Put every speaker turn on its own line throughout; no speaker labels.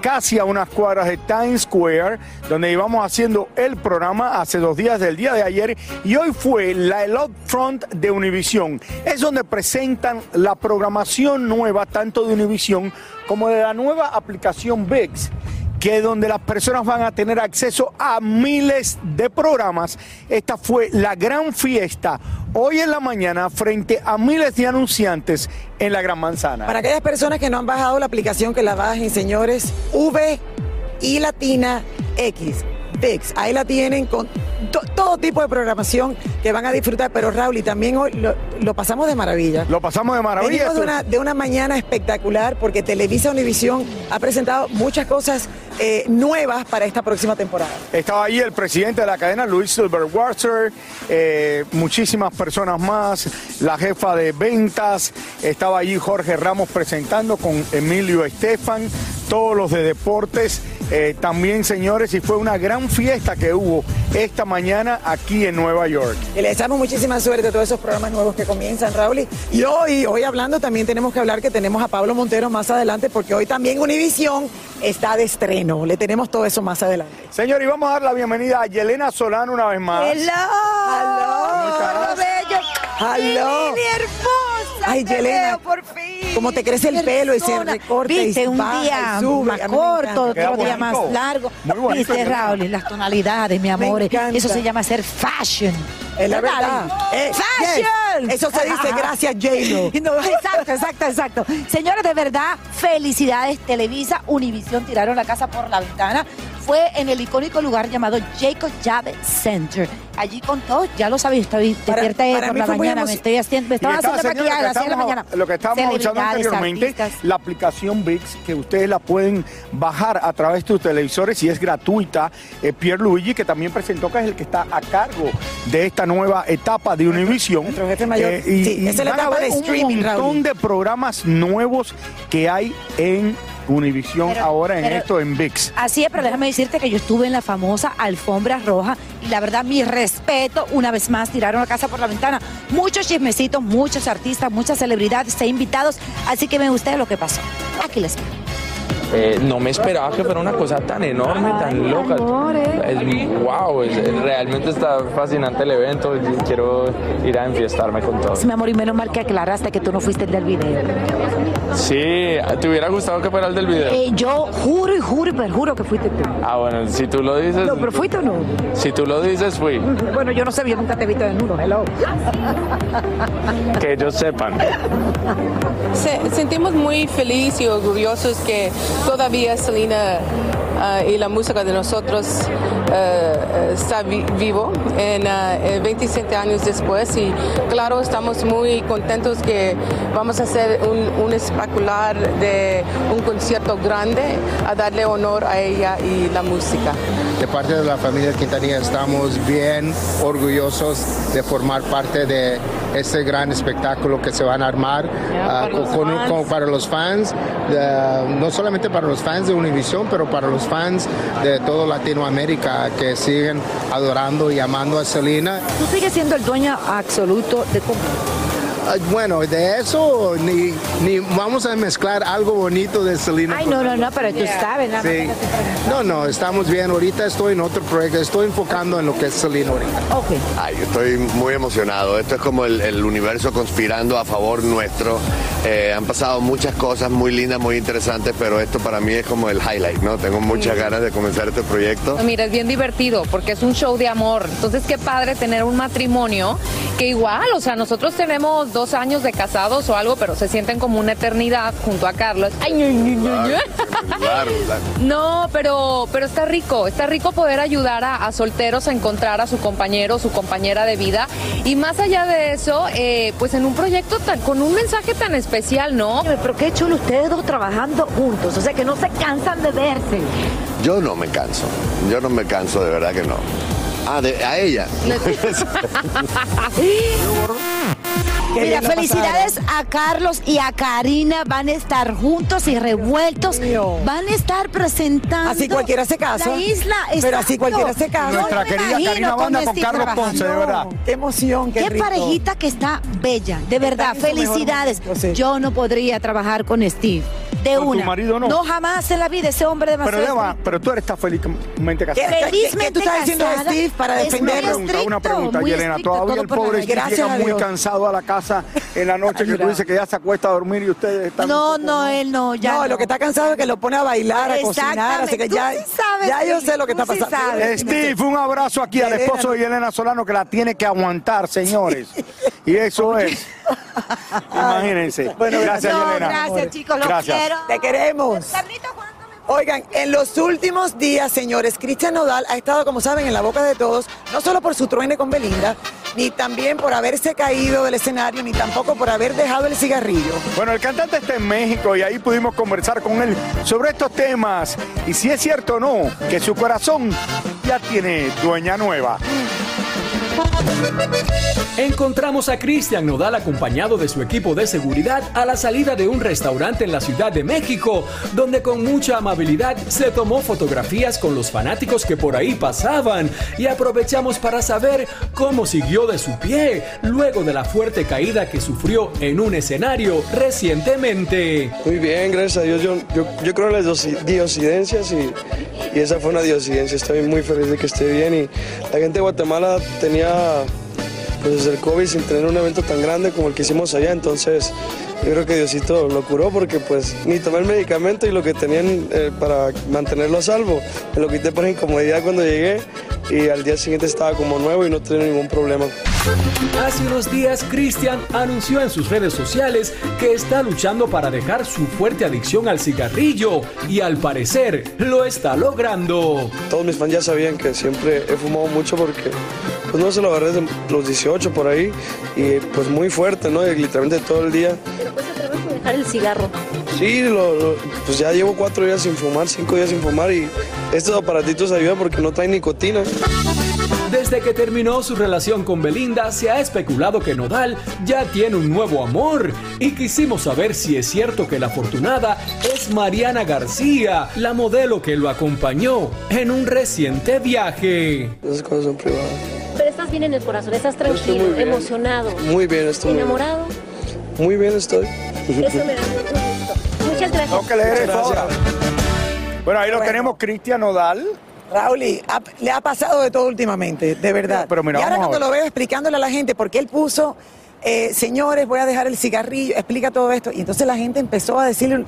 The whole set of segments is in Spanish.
casi a unas cuadras de Times Square, donde íbamos haciendo el programa hace dos días del día de ayer y hoy fue la el Front de Univision. Es donde presentan la programación nueva tanto de Univision como de la nueva aplicación VIX que donde las personas van a tener acceso a miles de programas. Esta fue la gran fiesta hoy en la mañana frente a miles de anunciantes en la Gran Manzana.
Para aquellas personas que no han bajado la aplicación, que la bajen, señores, V y Latina X. Ahí la tienen con to- todo tipo de programación que van a disfrutar, pero Raúl, y también hoy lo, lo pasamos de maravilla.
Lo pasamos de maravilla.
Venimos de una, de una mañana espectacular porque Televisa Univisión ha presentado muchas cosas eh, nuevas para esta próxima temporada.
Estaba ahí el presidente de la cadena, Luis Silverwater, eh, muchísimas personas más, la jefa de ventas, estaba allí Jorge Ramos presentando con Emilio Estefan, todos los de deportes, eh, también señores, y fue una gran fiesta que hubo esta mañana aquí en Nueva York.
Y le deseamos muchísima suerte a todos esos programas nuevos que comienzan, Raúl. Y hoy, hoy hablando, también tenemos que hablar que tenemos a Pablo Montero más adelante, porque hoy también Univisión está de estreno. Le tenemos todo eso más adelante.
Señor, y vamos a dar la bienvenida a Yelena Solano una vez más.
Hello.
Hello.
Todo bello.
Hello.
Hermosa.
Ay,
te
Yelena,
veo por fin.
cómo te crece el pelo y se recorta y
un
baja y
día
sube.
más corto, otro día más largo.
Muy bonito,
Viste. Raúl, las tonalidades, mi amor. Eso se llama ser fashion.
Es la verdad. Eh,
¡Fashion!
yes. Eso se dice gracias, J-Lo.
No, exacto, exacto, exacto. Señores, de verdad, felicidades. Televisa, Univisión tiraron la casa por la ventana. Fue en el icónico lugar llamado Jacob Javits Center. Allí contó, ya lo sabéis, estoy despierta
para
por la mañana, me estoy haciendo, me estaba haciendo maquillaje a las
que
6 de la mañana.
Lo que estábamos
Celebridades,
anteriormente,
artistas.
la aplicación VIX, que ustedes la pueden bajar a través de tus televisores y es gratuita. Eh, Pierre Luigi, que también presentó que es el que está a cargo de esta nueva etapa de Univision.
nuestro jefe mayor.
y,
Sí,
y
esa es la etapa de streaming,
un montón
Raúl.
de programas nuevos que hay en Univision
Pero-
ahora en
pero-
esto, en VIX.
Así es, pero déjame decirte que yo estuve en la famosa alfombra roja y la verdad, mi respeto, una vez más, tiraron la casa por la ventana. Muchos chismecitos, muchos artistas, muchas celebridades e invitados, así que me gusta lo que pasó. Aquí les veo.
Eh, no me esperaba que fuera una cosa tan enorme, tan loca. Es, wow, es- realmente está fascinante el evento. y Quiero ir a enfiestarme con todos.
Mi amor, y menos mal que aclaraste que tú no fuiste el del video.
Sí, ¿te hubiera gustado que fuera el del video?
Eh, yo juro y juro y perjuro que fuiste tú.
Ah, bueno, si tú lo dices.
No, pero fuiste o no.
Si tú lo dices, fui.
Bueno, yo no sé, yo nunca te he visto desnudo, hello.
Que ellos sepan.
Se- sentimos muy felices y orgullosos que todavía Selena ah, y la música de nosotros eh, eh, está vi- vivo en ah, eh, 27 años después y claro estamos muy contentos que vamos a hacer un, un espectacular de un concierto grande a darle honor a ella y la música.
De parte de la familia Quintanilla estamos bien orgullosos de formar parte de este gran espectáculo que se van a armar ah,
para los
con-
fans.
con- para los fans, de- no solamente para los fans de Univision, pero para los fans de toda Latinoamérica que siguen adorando y amando a Selena.
Tú sigues siendo el dueño absoluto de cómo.
Ah, Bueno, de eso ni, ni vamos a mezclar algo bonito de Selena.
Ay, no, no, no, pero tú sabes, nada
Sí. No, no, estamos bien. Ahorita estoy en otro proyecto. Estoy enfocando en lo que es Selena ahorita.
Ok.
Ay, yo estoy muy emocionado. Esto es como el, el universo conspirando a favor nuestro. Eh, han pasado muchas cosas muy lindas, muy interesantes, pero esto para mí es como el highlight, ¿no? Tengo muchas ganas de comenzar este proyecto.
No, Mira, es bien divertido porque es un show de amor. Entonces, qué padre tener un matrimonio que igual, o sea, nosotros tenemos dos años de casados o algo, pero se sienten como una eternidad junto a Carlos. Ay.
Claro, claro.
No, pero, pero está rico, está rico poder ayudar a, a solteros a encontrar a su compañero, su compañera de vida. Y más allá de eso, eh, pues en un proyecto tan, con un mensaje tan especial, ¿no?
Pero qué chulo ustedes dos trabajando juntos, o sea que no se cansan de verse.
Yo no me canso. Yo no me canso, de verdad que no. Ah, de- a ella.
Qué
Mira, felicidades a Carlos y a Karina. Van a estar juntos y revueltos. Van a estar presentando.
Así cualquiera se casa.
La isla.
Pero así
exacto.
cualquiera se casa.
Yo
Nuestra
me
querida
imagino
Karina Banda con
Steve
Carlos
trabajando.
Ponce, de verdad.
Qué emoción, qué,
Qué
rico.
parejita que está bella, de verdad. Felicidades.
momento, sí.
Yo no podría trabajar con Steve. De
¿Con tu
una.
marido no?
jamás en la vida. Ese hombre
Pero,
demasiado.
Eva, pero tú eres tan felizmente
¿Qué,
casada.
qué-
Felizmente
qué tú estás diciendo
casada.
Steve para
Una
defenderlo?
pregunta, una pregunta,
muy
Yelena. Todavía
todo
el pobre. Steve llega
a
muy cansado a la casa en la noche que tú dices que ya se acuesta a dormir y ustedes están.
No, no, él no. Ya
no, lo que está cansado es que lo pone a bailar, a cocinar, así que ya,
Tú sí sabes,
ya yo sé lo que está
sí
pasando.
sabes.
Steve, un abrazo aquí al esposo de Yelena Solano que la tiene que aguantar, señores. Y eso es. Imagínense.
Bueno,
gracias,
No, gracias, chicos. Los
Gracias.
quiero.
Te queremos.
Carlito, ¿cuándo me-
Oigan, en los últimos días, señores, Cristian Nodal ha estado, como saben, en la boca de todos, no solo por su truene con Belinda, ni también por haberse caído del escenario, ni tampoco por haber dejado el cigarrillo.
Bueno, el cantante está en México y ahí pudimos conversar con él sobre estos temas y si es cierto o no que su corazón ya tiene dueña nueva.
Encontramos a Cristian Nodal acompañado de su equipo de seguridad a la salida de un restaurante en la Ciudad de México, donde con mucha amabilidad se tomó fotografías con los fanáticos que por ahí pasaban y aprovechamos para saber cómo siguió de su pie luego de la fuerte caída que sufrió en un escenario recientemente.
Muy bien, gracias a Dios. Yo, yo, yo creo en las dosi- diosidencias y, y esa fue una diosidencia. Estoy muy feliz de que esté bien y la gente de Guatemala tenía pues el COVID sin tener un evento tan grande como el que hicimos allá, entonces yo creo que Diosito lo curó porque pues ni tomé el medicamento y lo que tenían eh, para mantenerlo a salvo, me lo quité por incomodidad cuando llegué y al día siguiente estaba como nuevo y no tenía ningún problema.
Hace unos días, Cristian anunció en sus redes sociales que está luchando para dejar su fuerte adicción al cigarrillo y al parecer lo está logrando.
Todos mis fans ya sabían que siempre he fumado mucho porque pues no se lo agarré desde los 18 por ahí y pues muy fuerte, ¿no? Y literalmente todo el día.
dejar el cigarro.
Sí, lo- lo- pues ya llevo cuatro días sin fumar, cinco días sin fumar y estos aparatitos ayudan porque no traen nicotina.
Desde que terminó su relación con Belinda, se ha especulado que Nodal ya tiene un nuevo amor y quisimos saber si es cierto que la afortunada es Mariana García, la modelo que lo acompañó en un reciente viaje.
Esas cosas son privadas.
Pero estás bien en el corazón, estás
estoy
tranquilo,
muy
emocionado,
Muy bien, estoy
enamorado.
Muy bien estoy.
Eso me da mucho.
Tengo que leer eso ahora. Bueno, ahí lo tenemos, Cristian Nodal.
Raúl, ha- le ha pasado de todo últimamente, de verdad.
Pero mira,
y ahora cuando lo veo explicándole a la gente, porque él puso, eh, señores, voy a dejar el cigarrillo, explica todo esto. Y entonces la gente empezó a decirle,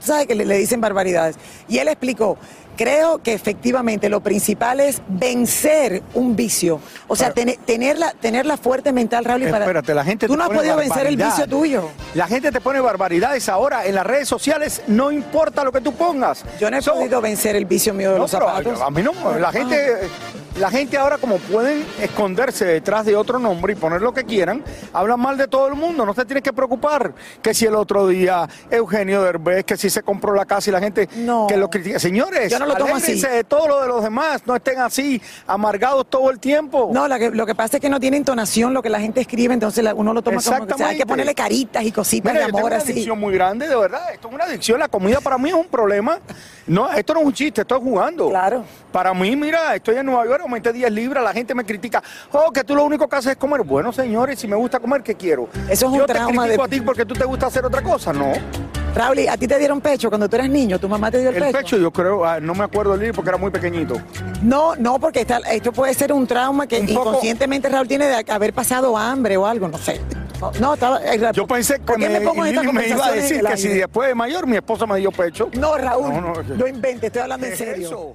¿sabe que le, le dicen barbaridades? Y él explicó, creo que efectivamente lo principal es vencer un vicio. O sea, tener, tenerla, tenerla fuerte mental, Raúl, y para...
Espérate, la gente
Tú
te
no has podido vencer el vicio tuyo.
La gente te pone barbaridades ahora en las redes sociales, no importa lo que tú pongas.
Yo no he
So-
podido vencer el vicio mío de
No,
los
pero
zapatos.
a mí no, la gente La gente ahora como pueden esconderse detrás de otro nombre y poner lo que quieran, hablan mal de todo el mundo, no se tiene que preocupar que si el otro día Eugenio Derbez, que si se compró la casa y la gente que lo critica. Señores,
Yo no lo tomo así.
de todo lo de los demás, no estén así amargados todo el tiempo.
No, la que- lo que pasa es que no tiene entonación lo que la gente escribe, entonces uno lo toma como que o sea, hay que ponerle caritas y cositas
Mira,
de
yo tengo
amor
una
así.
adicción muy grande, de verdad. Esto es una adicción. La comida para mí es un problema. No, esto no es un chiste, estoy jugando. Claro. Para mí, mira, estoy en Nueva York, aumenté 10 libras, la gente me critica. Oh, que tú lo único que haces es comer. Bueno, señores, si me gusta comer, ¿qué quiero?
Eso es un
Yo
trauma
te critico
de-
a ti porque tú te gusta hacer otra cosa, no.
Raúl, ¿y ¿a ti te dieron pecho cuando tú eras niño? ¿Tu mamá te dio el,
El pecho, yo creo, ah, no me acuerdo el libro porque era muy pequeñito.
No, no, porque esta- esto puede ser un trauma que inconscientemente Raúl tiene de haber pasado hambre o algo, no sé. No, estaba. eh,
Yo pensé que
¿por qué
me,
me pongo
Lili me iba a decir que si después de mayor mi esposa me dio pecho.
No, Raúl,
No,
no,
no,
inventes, estoy hablando en serio.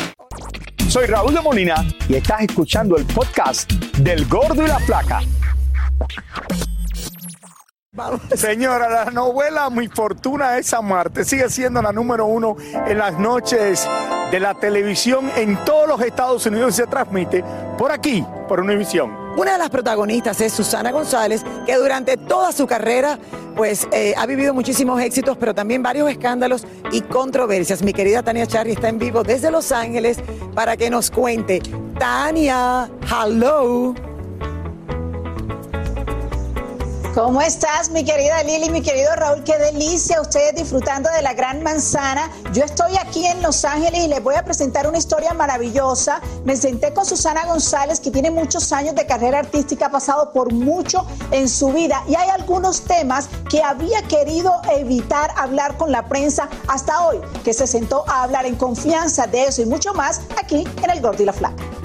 Soy Raúl de Molina y estás escuchando el podcast del Gordo y la Flaca. Señora, la novela Mi Fortuna es Amarte sigue siendo la número uno en las noches de la televisión en todos los Estados Unidos se transmite por aquí, por Univisión.
Una de las protagonistas es Susana González, que durante toda su carrera pues eh, ha vivido muchísimos éxitos, pero también varios escándalos y controversias. Mi querida Tania Charri está en vivo desde Los Ángeles para que nos cuente. Tania, hello.
¿Cómo estás, mi querida Lili, mi querido Raúl? Qué delicia ustedes disfrutando de la Gran Manzana. Yo estoy aquí en Los Ángeles y les voy a presentar una historia maravillosa. Me senté con Susana González, que tiene muchos años de carrera artística, ha pasado por mucho en su vida y hay algunos temas que había querido evitar hablar con la prensa hasta hoy, que se sentó a hablar en confianza de eso y mucho más aquí en El Gordo y la Flaca.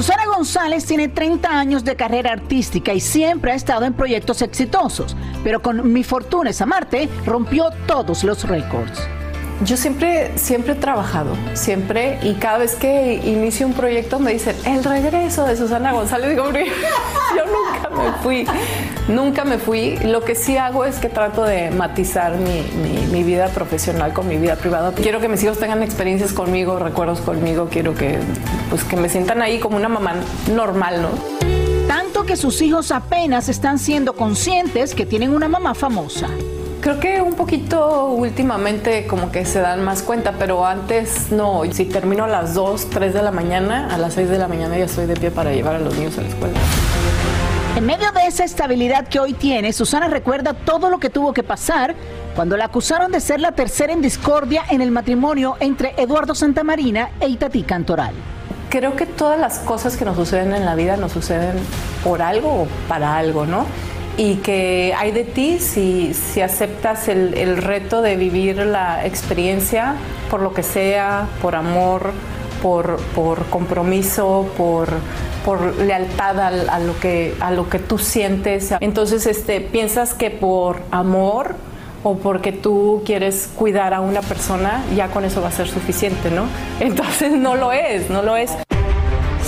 Susana González tiene 30 años de carrera artística y siempre ha estado en proyectos exitosos, pero con Mi Fortuna es Amarte rompió todos los récords.
Yo siempre, siempre he trabajado, siempre, y cada vez que inicio un proyecto me dicen, el regreso de Susana González, digo, "Hombre, yo nunca me fui, nunca me fui. Lo que sí hago es que trato de matizar mi, mi- mi vida profesional con mi vida privada. Quiero que mis hijos tengan experiencias conmigo, recuerdos conmigo, quiero que, pues, que me sientan ahí como una mamá normal, ¿no?
Tanto que sus hijos apenas están siendo conscientes que tienen una mamá famosa.
Creo que un poquito últimamente como que se dan más cuenta, pero antes no. Si termino a las 2, 3 de la mañana, a las 6 de la mañana ya estoy de pie para llevar a los niños a la escuela.
En medio de esa estabilidad que hoy tiene, Susana recuerda todo lo que tuvo que pasar cuando la acusaron de ser la tercera en discordia en el matrimonio entre Eduardo Santamarina e Itatí Cantoral.
Creo que todas las cosas que nos suceden en la vida nos suceden por algo o para algo, ¿no? Y que hay de ti si, si aceptas el, el reto de vivir la experiencia por lo que sea, por amor, por, por compromiso, por, por lealtad al- a, lo que, a lo que tú sientes. Entonces, este, piensas que por amor o porque tú quieres cuidar a una persona, ya con eso va a ser suficiente, ¿no? Entonces no lo es, no lo es.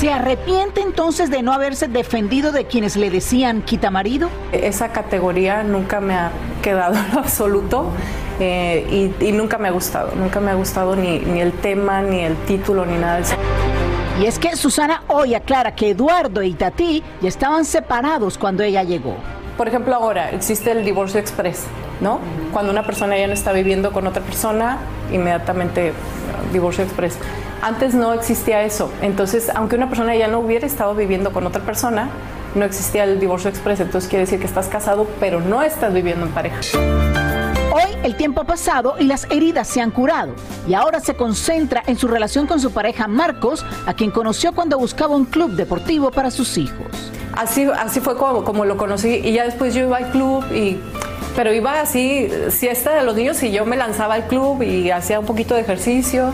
¿Se arrepiente entonces de no haberse defendido de quienes le decían quita marido?
Esa categoría nunca me ha quedado en lo absoluto eh, y, y nunca me ha gustado, nunca me ha gustado ni, ni el tema, ni el título, ni nada de eso.
Y es que Susana hoy aclara que Eduardo e Itatí ya estaban separados cuando ella llegó.
Por ejemplo, ahora existe el divorcio express, ¿no? Cuando una persona ya no está viviendo con otra persona, inmediatamente eh, divorcio express. Antes no existía eso. Entonces, aunque una persona ya no hubiera estado viviendo con otra persona, no existía el divorcio express, entonces quiere decir que estás casado, pero no estás viviendo en pareja.
Hoy el tiempo ha pasado y las heridas se han curado y ahora se concentra en su relación con su pareja Marcos, a quien conoció cuando buscaba un club deportivo para sus hijos.
Así, así fue como, como lo conocí y ya después yo iba al club y pero iba así, siesta de los niños y yo me lanzaba al club y hacía un poquito de ejercicio.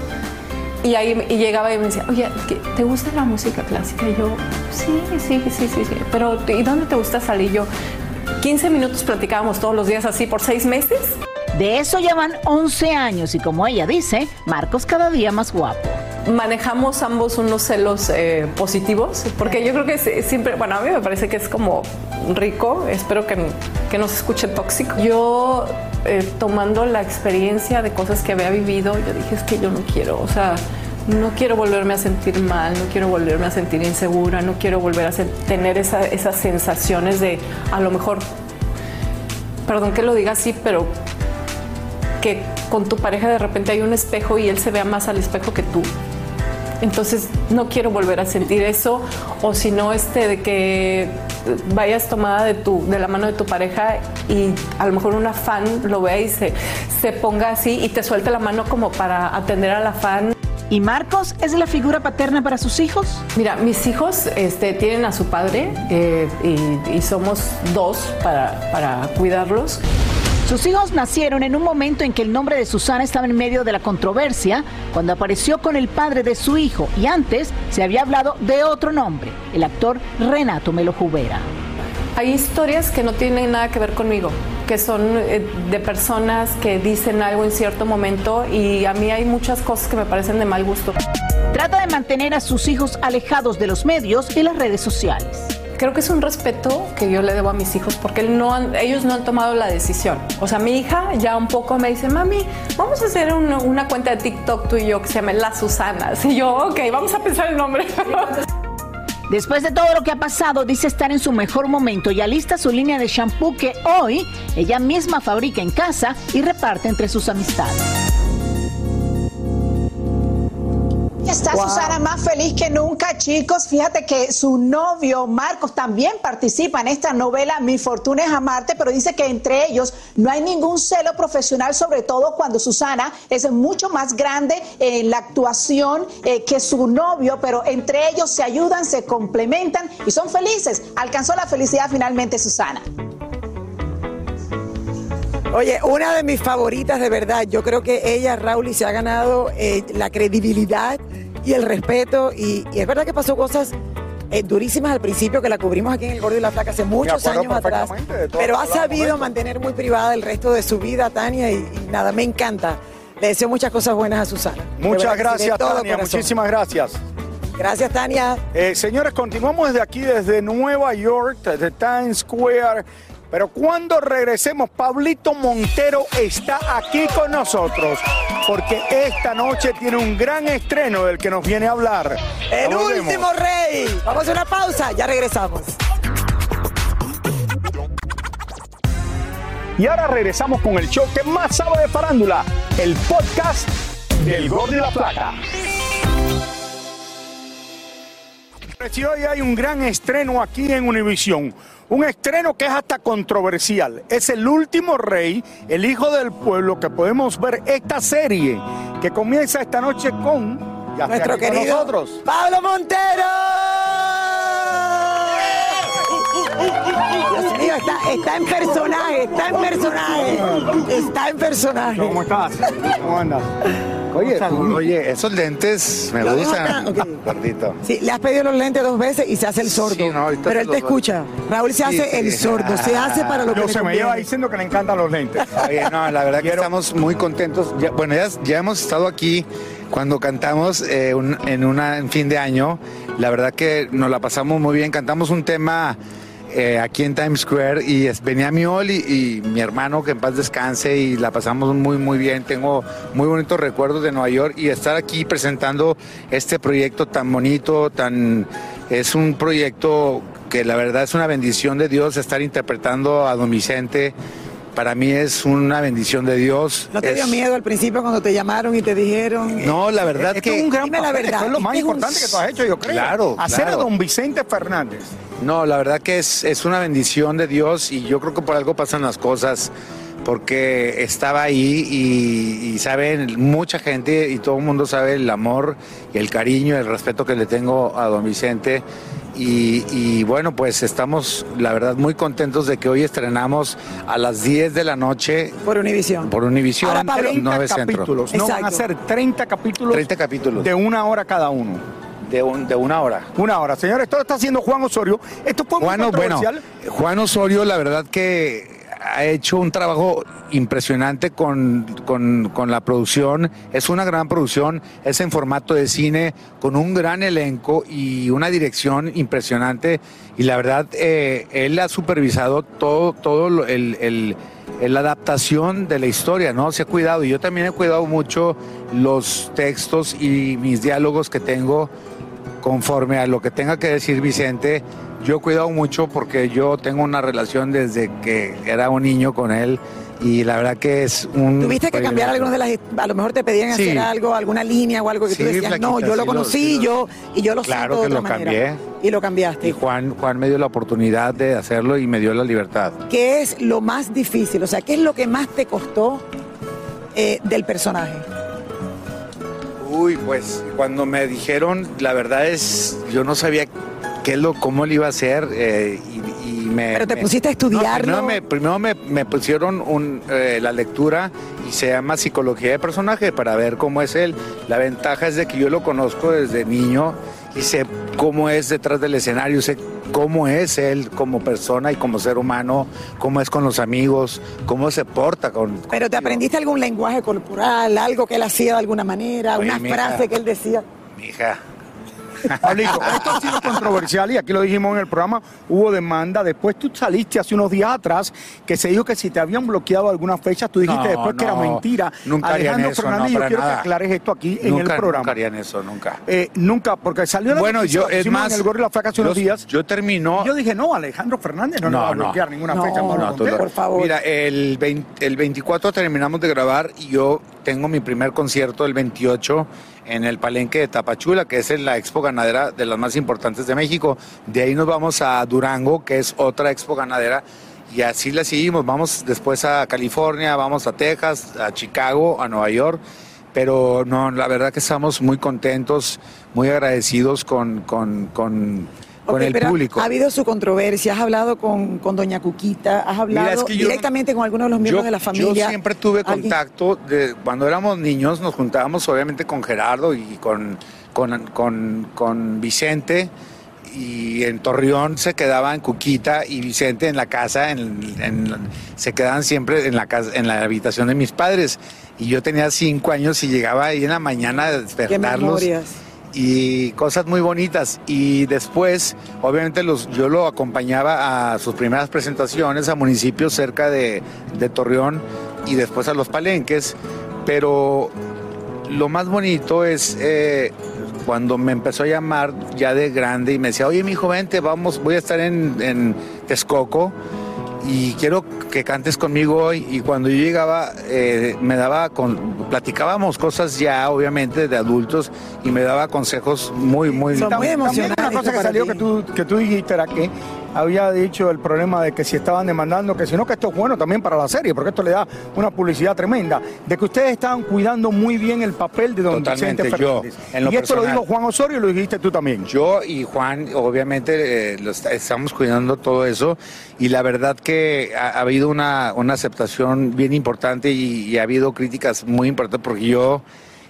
Y ahí y llegaba y me decía, oye, ¿te gusta la música clásica? Y yo, sí, sí, sí, sí, sí. Pero, ¿y dónde te gusta salir? Yo, 15 minutos platicábamos todos los días así por seis meses.
De eso llevan 11 años y como ella dice, Marcos cada día más guapo.
Manejamos ambos unos celos eh, positivos, porque yo creo que siempre, bueno, a mí me parece que es como rico, espero que, que no se escuche tóxico. Yo, eh, tomando la experiencia de cosas que había vivido, yo dije, es que yo no quiero, o sea, no quiero volverme a sentir mal, no quiero volverme a sentir insegura, no quiero volver a tener esa- esas sensaciones de, a lo mejor, perdón que lo diga así, pero que con tu pareja de repente hay un espejo y él se vea más al espejo que tú. Entonces no quiero volver a sentir eso o si no este de que vayas tomada de tu de la mano de tu pareja y a lo mejor una fan lo vea y se, se ponga así y te suelte la mano como para atender a la fan.
¿Y Marcos es la figura paterna para sus hijos?
Mira, mis hijos este, tienen a su padre eh, y, y somos dos para, para cuidarlos.
Sus hijos nacieron en un momento en que el nombre de Susana estaba en medio de la controversia, cuando apareció con el padre de su hijo y antes se había hablado de otro nombre, el actor Renato Melo Jubera.
Hay historias que no tienen nada que ver conmigo, que son eh, de personas que dicen algo en cierto momento y a mí hay muchas cosas que me parecen de mal gusto.
Trata de mantener a sus hijos alejados de los medios y las redes sociales.
Creo que es un respeto que yo le debo a mis hijos porque ellos no han tomado la decisión. O sea, mi hija ya un poco me dice, mami, vamos a hacer una, cuenta de TikTok tú y yo que se llame Las Susanas. Y yo, ok, vamos a pensar el nombre.
Después de todo lo que ha pasado, dice estar en su mejor momento y alista su línea de shampoo que hoy ella misma fabrica en casa y reparte entre sus amistades.
Está
Wow.
Susana más feliz que nunca, chicos. Fíjate que su novio Marcos también participa en esta novela Mi fortuna es amarte, pero dice que entre ellos no hay ningún celo profesional, sobre todo cuando Susana es mucho más grande en la actuación eh, que su novio, pero entre ellos se ayudan, se complementan y son felices. Alcanzó la felicidad finalmente Susana.
Oye, una de mis favoritas de verdad, yo creo que ella, Raúl, y se ha ganado eh, la credibilidad y el respeto. Y, y es verdad que pasó cosas eh, durísimas al principio, que la cubrimos aquí en El Gordo y la Flaca hace muchos años atrás. Pero ha sabido mantener muy privada el resto de su vida, Tania, y, y nada, me encanta. Le deseo muchas cosas buenas a Susana.
Muchas gracias, Tania. Muchísimas gracias.
Gracias, Tania.
Eh, señores, continuamos desde aquí, desde Nueva York, desde Times Square. Pero cuando regresemos, Pablito Montero está aquí con nosotros, porque esta noche tiene un gran estreno del que nos viene a hablar.
El
volvemos.
último rey. Vamos a una pausa, ya regresamos.
Y ahora regresamos con el show que más sabe de farándula, el podcast del Gol de la Plata. Y hoy hay un gran estreno aquí en Univisión. Un estreno que es hasta controversial. Es el último rey, el hijo del pueblo, que podemos ver esta serie que comienza esta noche con
Nuestro
con
querido
nosotros.
Pablo Montero. Dios mío, está, está en personaje, está en personaje, está en personaje.
¿Cómo estás? ¿Cómo andas?
Oye, oye, esos lentes me gustan. Gordito.
Sí, le has pedido los lentes dos veces y se hace el sordo.
Sí, no, ahorita
pero él te escucha. Raúl se
Sí,
hace
sí.
el sordo, se hace para lo que
Yo se me lleva diciendo que le encantan los lentes.
Oye, no, la verdad que estamos muy contentos. Ya- bueno, ya, ya hemos estado aquí cuando cantamos eh, un- en una en fin de año. La verdad que nos la pasamos muy bien. Cantamos un tema eh, aquí en Times Square y es- venía mi Oli y mi hermano que en paz descanse y la pasamos muy muy bien. Tengo muy bonitos recuerdos de Nueva York y estar aquí presentando este proyecto tan bonito, tan es un proyecto que la verdad es una bendición de Dios estar interpretando a Don Vicente para mí es una bendición de Dios.
¿No te
Es-
dio miedo al principio cuando te llamaron y te dijeron?
No, la verdad
Esto
que...
es un gran
Dime la verdad,
es lo más
este un-
importante que tú has hecho, yo creo.
Claro,
Hacer
claro.
a don Vicente Fernández.
No, la verdad que es, es una bendición de Dios y yo creo que por algo pasan las cosas, porque estaba ahí y, y saben mucha gente y todo el mundo sabe el amor y el cariño y el respeto que le tengo a don Vicente. Y, y bueno, pues estamos, la verdad, muy contentos de que hoy estrenamos a las 10 de la noche.
Por Univisión.
Por Univisión,
Ahora, 30
9 Centro.
capítulos. No van a ser 30 capítulos.
30 capítulos.
De una hora cada uno.
De, un- de una hora.
Una hora. Señores, esto está haciendo Juan Osorio. Esto fue muy
Juan, bueno,
controversial.
Juan Osorio, la verdad que ha hecho un trabajo impresionante con, con- con la producción. Es una gran producción, es en formato de cine, con un gran elenco y una dirección impresionante. Y la verdad, eh, él ha supervisado todo, todo el- el- la adaptación de la historia, ¿no? Se ha cuidado. Y yo también he cuidado mucho los textos y mis diálogos que tengo conforme a lo que tenga que decir Vicente, yo he cuidado mucho porque yo tengo una relación desde que era un niño con él y la verdad que es un...
¿Tuviste que cambiar algunas de las... A lo mejor te pedían
Sí.
hacer algo, alguna línea o algo que tú
Sí,
decías, no, yo lo conocí,
sí
yo, y yo lo
Claro
de
que
otra
lo
manera.
cambié.
Y lo cambiaste.
Y Juan, Juan me dio la oportunidad de hacerlo y me dio la libertad.
¿Qué es lo más difícil? O sea, ¿qué es lo que más te costó eh, del personaje?
Uy, pues cuando me dijeron, la verdad es, yo no sabía qué lo, cómo lo iba a hacer eh, y, y me...
Pero te
me-
pusiste a estudiarlo.
No, primero me, primero me, me pusieron un, eh, la lectura y se llama psicología de personaje para ver cómo es él. La ventaja es de que yo lo conozco desde niño y sé cómo es detrás del escenario, sé cómo es él como persona y como ser humano, cómo es con los amigos, cómo se porta con...
¿Pero te aprendiste algún lenguaje corporal, algo que él hacía de alguna manera,
Oye,
una
mija.
frase que él decía?
Mi hija.
Pablito, esto ha sido controversial y aquí lo dijimos en el programa, hubo demanda. Después tú saliste hace unos días atrás que se dijo que si te habían bloqueado algunas fechas, tú dijiste
No,
después que era
no,
mentira.
nunca harían
Alejandro
eso,
Fernández,
no,
yo quiero
nada.
que aclares esto aquí en el programa.
Nunca harían eso, nunca.
Eh, nunca, porque salió la
Bueno,
noticia,
yo, es más,
en el Gordo y la Flaca hace unos
yo-
días.
Yo termino.
Y yo dije, no, Alejandro Fernández no, nos va a bloquear ninguna
No,
fecha.
No, tú
Montero.
no. Mira, el, 20 el 24 terminamos de grabar y yo tengo mi primer concierto el 28 en el Palenque de Tapachula, que es la expo ganadera de las más importantes de México. De ahí nos vamos a Durango, que es otra expo ganadera. Y así la seguimos. Vamos después a California, vamos a Texas, a Chicago, a Nueva York. Pero no, la verdad que estamos muy contentos, muy agradecidos con, con, con, con el
pero
público.
Ha habido su controversia, has hablado con, con Doña Cuquita, has hablado
Mira, es que yo-
directamente con algunos de los miembros
yo,
de la familia.
Yo siempre tuve contacto, de, cuando éramos niños nos juntábamos obviamente con Gerardo y con, con, con, con Vicente y en Torreón se quedaba en Cuquita y Vicente en la casa, en, en- se quedaban siempre en la, casa, en la habitación de mis padres. Y yo tenía cinco años y llegaba ahí en la mañana a
Qué
despertarlos
memorias.
Y cosas muy bonitas. Y después, obviamente, los, yo lo acompañaba a sus primeras presentaciones a municipios cerca de, de Torreón y después a los palenques. Pero lo más bonito es eh, cuando me empezó a llamar ya de grande y me decía, oye, mi hijo, vente, vamos, voy a estar en, en Texcoco y quiero que cantes conmigo hoy. Y cuando yo llegaba, eh, me daba, con, platicábamos cosas ya, obviamente, de adultos y me daba consejos muy, muy...
También- también Una cosa que salió que tú, que tú dijiste era que había dicho el problema de que si estaban demandando, que si no, que esto es bueno también para la serie, porque esto le da una publicidad tremenda, de que ustedes estaban cuidando muy bien el papel de don
Totalmente,
Vicente
yo,
Fernández.
en lo
y esto lo dijo Juan Osorio y lo dijiste tú también.
Yo y Juan, obviamente, eh, lo está- estamos cuidando todo eso y la verdad que ha, ha habido una, una aceptación bien importante y, y ha habido críticas muy importantes porque yo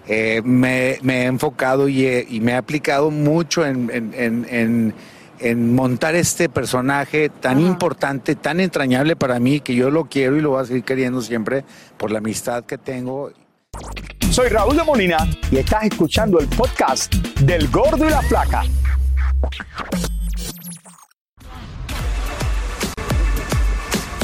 eh, me, me he enfocado y, he- y me he aplicado mucho en, en- en- en- en montar este personaje tan importante, tan entrañable para mí, que yo lo quiero y lo voy a seguir queriendo siempre por la amistad que tengo.
Soy Raúl de Molina y estás escuchando el podcast del Gordo y la Flaca.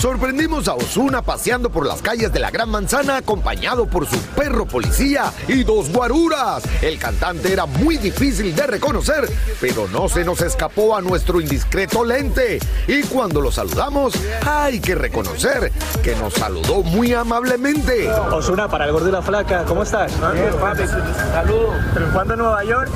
Sorprendimos a Osuna paseando por las calles de la Gran Manzana acompañado por su perro policía y dos guaruras. El cantante era muy difícil de reconocer, pero no se nos escapó a nuestro indiscreto lente. Y cuando lo saludamos, hay que reconocer que nos saludó muy amablemente.
Osuna, para el gordo y la flaca, ¿cómo estás?
Bien, papi. Saludos. Triunfando en Nueva York.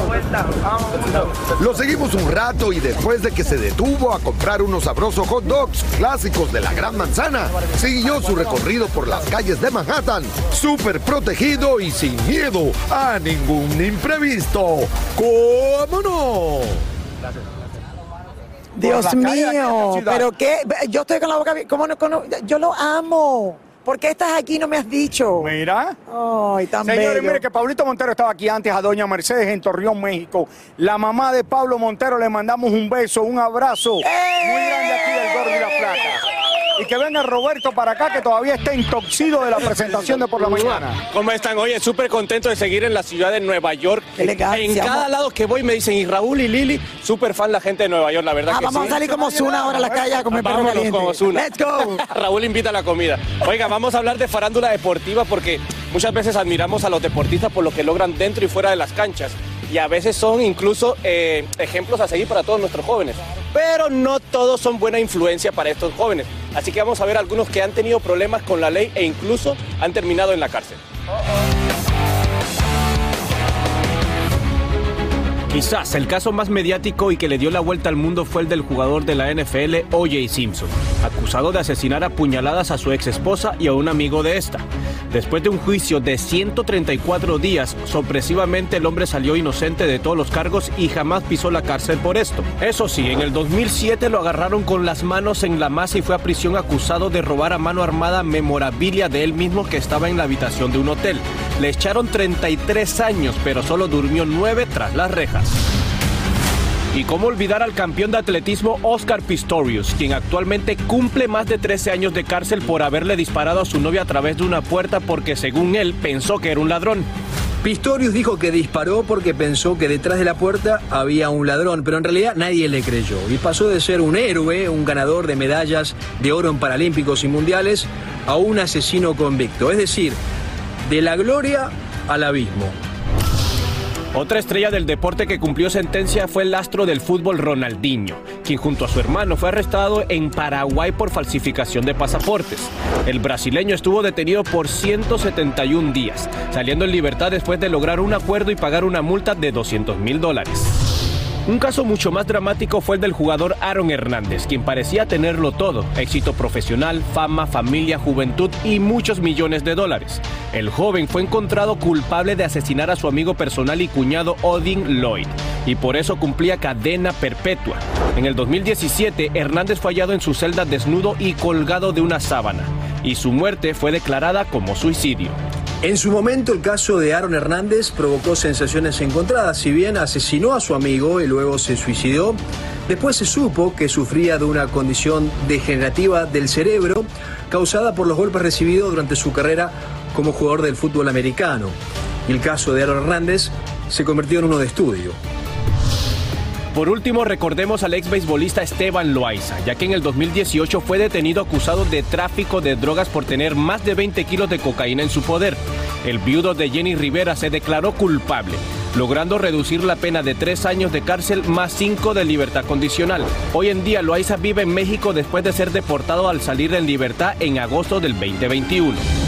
Una vuelta. Vamos.
Lo seguimos un rato y después de que se detuvo a comprar unos sabrosos hot dogs clásicos de la Gran Manzana, siguió su recorrido por las calles de Manhattan, súper protegido y sin miedo a ningún imprevisto. ¿Cómo no?
Dios mío, pero qué, yo estoy con la boca, abi- ¿cómo no, yo lo amo. ¿Por qué estás aquí y no me has dicho?
Mira.
Ay, tan
Señores,
bello.
mire que Pablito Montero estaba aquí antes a Doña Mercedes en Torreón, México. La mamá de Pablo Montero le mandamos un beso, un abrazo muy grande aquí del Gordo y la Plata. Y que venga Roberto para acá, que todavía está intoxido de la presentación de por la mañana.
¿Cómo están? Oye, súper contento de seguir en la ciudad de Nueva York. En cada lado que voy me dicen, y Raúl y Lili, súper fan la gente de Nueva York, la verdad
Ah,
que
vamos
sí.
a salir como Zuna ahora a la calle a comer perro caliente.
con Ozuna.
Let's go.
Raúl invita a la comida. Oiga, vamos a hablar de farándula deportiva porque muchas veces admiramos a los deportistas por lo que logran dentro y fuera de las canchas. Y a veces son incluso eh, ejemplos a seguir para todos nuestros jóvenes. Pero no todos son buena influencia para estos jóvenes. Así que vamos a ver algunos que han tenido problemas con la ley e incluso han terminado en la cárcel. Quizás el caso más mediático y que le dio la vuelta al mundo fue el del jugador de la NFL, O.J. Simpson, acusado de asesinar a puñaladas a su ex esposa y a un amigo de esta. Después de un juicio de 134 días, sorpresivamente el hombre salió inocente de todos los cargos y jamás pisó la cárcel por esto. Eso sí, en el 2007 lo agarraron con las manos en la masa y fue a prisión acusado de robar a mano armada memorabilia de él mismo que estaba en la habitación de un hotel. Le echaron 33 años, pero solo durmió 9 tras las rejas. Y cómo olvidar al campeón de atletismo Oscar Pistorius, quien actualmente cumple más de 13 años de cárcel por haberle disparado a su novia a través de una puerta porque según él pensó que era un ladrón.
Pistorius dijo que disparó porque pensó que detrás de la puerta había un ladrón, pero en realidad nadie le creyó y pasó de ser un héroe, un ganador de medallas de oro en Paralímpicos y Mundiales, a un asesino convicto, es decir, de la gloria al abismo.
Otra estrella del deporte que cumplió sentencia fue el astro del fútbol Ronaldinho, quien junto a su hermano fue arrestado en Paraguay por falsificación de pasaportes. El brasileño estuvo detenido por 171 días, saliendo en libertad después de lograr un acuerdo y pagar una multa de 200 mil dólares. Un caso mucho más dramático fue el del jugador Aaron Hernández, quien parecía tenerlo todo, éxito profesional, fama, familia, juventud y muchos millones de dólares. El joven fue encontrado culpable de asesinar a su amigo personal y cuñado Odin Lloyd, y por eso cumplía cadena perpetua. En el 2017, Hernández fue hallado en su celda desnudo y colgado de una sábana, y su muerte fue declarada como suicidio.
En su momento el caso de Aaron Hernández provocó sensaciones encontradas. Si bien asesinó a su amigo y luego se suicidó, después se supo que sufría de una condición degenerativa del cerebro causada por los golpes recibidos durante su carrera como jugador del fútbol americano. Y el caso de Aaron Hernández se convirtió en uno de estudio.
Por último, recordemos al ex beisbolista Esteban Loaiza, ya que en el 2018 fue detenido acusado de tráfico de drogas por tener más de 20 kilos de cocaína en su poder. El viudo de Jenny Rivera se declaró culpable, logrando reducir la pena de tres años de cárcel más cinco de libertad condicional. Hoy en día Loaiza vive en México después de ser deportado al salir en libertad en agosto del 2021.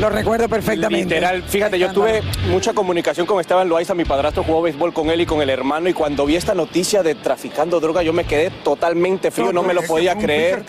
Lo recuerdo perfectamente.
Literal, fíjate, yo tuve mucha comunicación con Esteban Loaiza, mi padrastro jugó béisbol con él y con el hermano, y cuando vi esta noticia de traficando droga, yo me quedé totalmente frío, no me lo podía creer.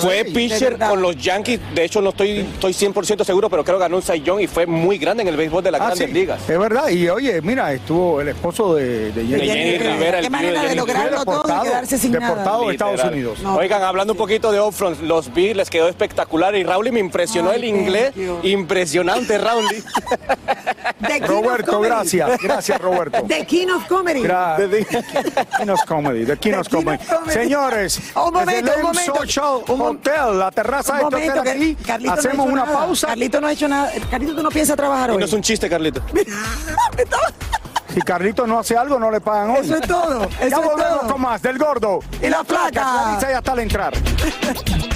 Fue pitcher con los Yankees, de hecho no estoy, estoy 100% seguro, pero creo que ganó un Cy Young y fue muy grande en el béisbol de las
Ah,
grandes
sí,
ligas.
Es verdad, y oye, mira, estuvo el esposo de, de
De Jenny Rivera,
Qué manera de lograrlo
Rivera.
todo y quedarse sin nada.
deportado de Estados. Unidos.
Oigan, hablando un poquito de Upfront, los vi, les quedó espectacular y Raúl me impresionó
Ay,
el inglés, impresionante.
The of
Roberto, gracias, gracias Roberto.
The King of Comedy.
Gracias. King of Comedy, The King of Comedy.
Comedy.
Señores,
Un momento,
desde
un momento.
Social Hotel, la terraza de
Un
este
momento,
hotel aquí,
Carlito
hacemos una
nada.
pausa.
Carlito no ha hecho nada. Carlito, tú no piensas trabajar
Y
hoy.
no es un chiste, Carlito.
Si Carlito no hace algo, no le pagan hoy.
Eso es todo, eso
ya
es
volvemos
todo.
con más del gordo
Y la flaca.
Clarisa ya está al entrar.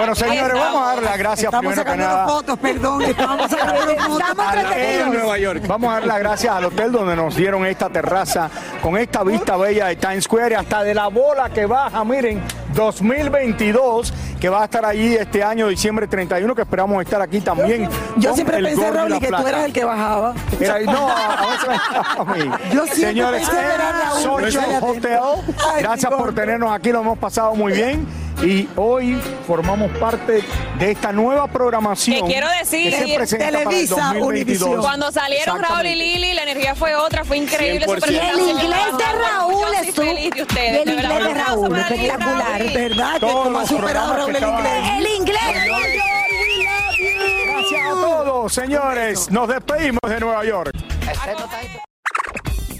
Bueno, señores, vamos a dar las gracias
Estamos
primero que nada.
fotos, perdón, estamos sacando fotos.
Estamos.
Nueva York. Vamos a dar las gracias al hotel donde nos dieron esta terraza con esta vista bella de Times Square hasta de la bola que baja, miren, 2022, que va a estar allí este año, diciembre 31, que esperamos estar aquí también.
Yo siempre pensé, Raúl, que tú eras el que bajaba.
Era- no, a veces me a mí.
Yo siempre
Señores,
era.
Hotel,
Ay,
gracias por tenernos aquí, lo hemos pasado muy bien. Y hoy formamos parte de esta nueva programación.
Que quiero decir,
que se el
Televisa,
2022.
Univisión.
Cuando salieron Raúl y. Lili, la energía fue otra, fue increíble. su
100%.
Y el inglés de Raúl estuvo.
feliz de
Y
ustedes.
el inglés de Raúl, espectacular.
¿Verdad? Que
Todos
como ha superado Raúl el inglés.
El inglés.
Gracias a todos, señores. Nos despedimos de Nueva York.